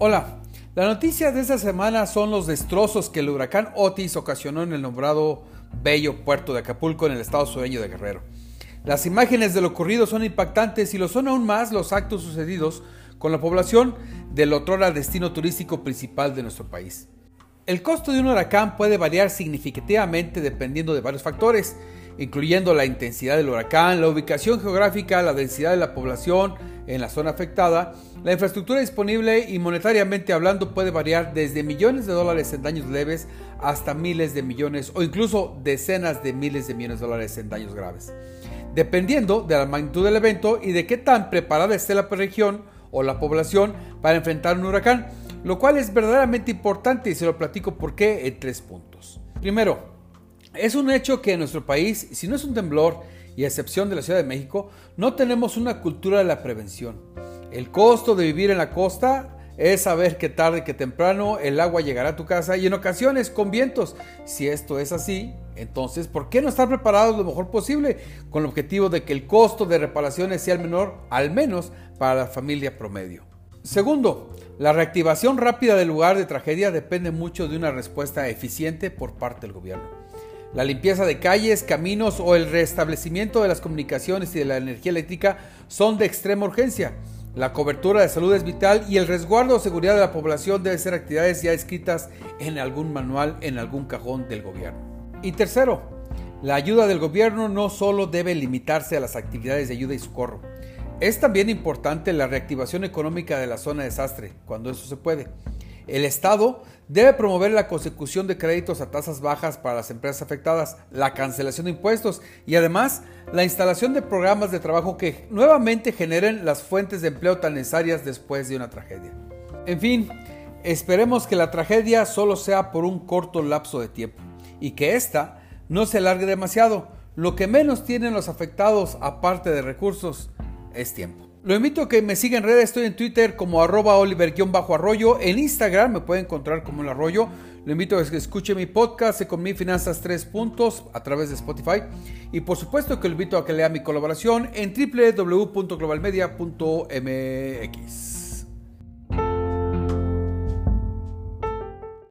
Hola, la noticia de esta semana son los destrozos que el huracán Otis ocasionó en el nombrado bello puerto de Acapulco en el estado sureño de Guerrero. Las imágenes de lo ocurrido son impactantes y lo son aún más los actos sucedidos con la población del otrora destino turístico principal de nuestro país. El costo de un huracán puede variar significativamente dependiendo de varios factores, incluyendo la intensidad del huracán, la ubicación geográfica, la densidad de la población en la zona afectada, la infraestructura disponible y monetariamente hablando puede variar desde millones de dólares en daños leves hasta miles de millones o incluso decenas de miles de millones de dólares en daños graves, dependiendo de la magnitud del evento y de qué tan preparada esté la región o la población para enfrentar un huracán, lo cual es verdaderamente importante y se lo platico por qué en tres puntos. Primero, es un hecho que en nuestro país, si no es un temblor, y excepción de la Ciudad de México, no tenemos una cultura de la prevención. El costo de vivir en la costa es saber que tarde que temprano el agua llegará a tu casa y en ocasiones con vientos. Si esto es así, entonces, ¿por qué no estar preparados lo mejor posible con el objetivo de que el costo de reparaciones sea el menor, al menos para la familia promedio? Segundo, la reactivación rápida del lugar de tragedia depende mucho de una respuesta eficiente por parte del gobierno. La limpieza de calles, caminos o el restablecimiento de las comunicaciones y de la energía eléctrica son de extrema urgencia. La cobertura de salud es vital y el resguardo o seguridad de la población debe ser actividades ya escritas en algún manual, en algún cajón del gobierno. Y tercero, la ayuda del gobierno no solo debe limitarse a las actividades de ayuda y socorro. Es también importante la reactivación económica de la zona de desastre, cuando eso se puede. El Estado debe promover la consecución de créditos a tasas bajas para las empresas afectadas, la cancelación de impuestos y además la instalación de programas de trabajo que nuevamente generen las fuentes de empleo tan necesarias después de una tragedia. En fin, esperemos que la tragedia solo sea por un corto lapso de tiempo y que ésta no se alargue demasiado. Lo que menos tienen los afectados, aparte de recursos, es tiempo. Lo invito a que me siga en redes, estoy en Twitter como arroba oliver-arroyo, en Instagram me puede encontrar como el arroyo. Lo invito a que escuche mi podcast con mi finanzas 3 puntos a través de Spotify. Y por supuesto que lo invito a que lea mi colaboración en www.globalmedia.mx.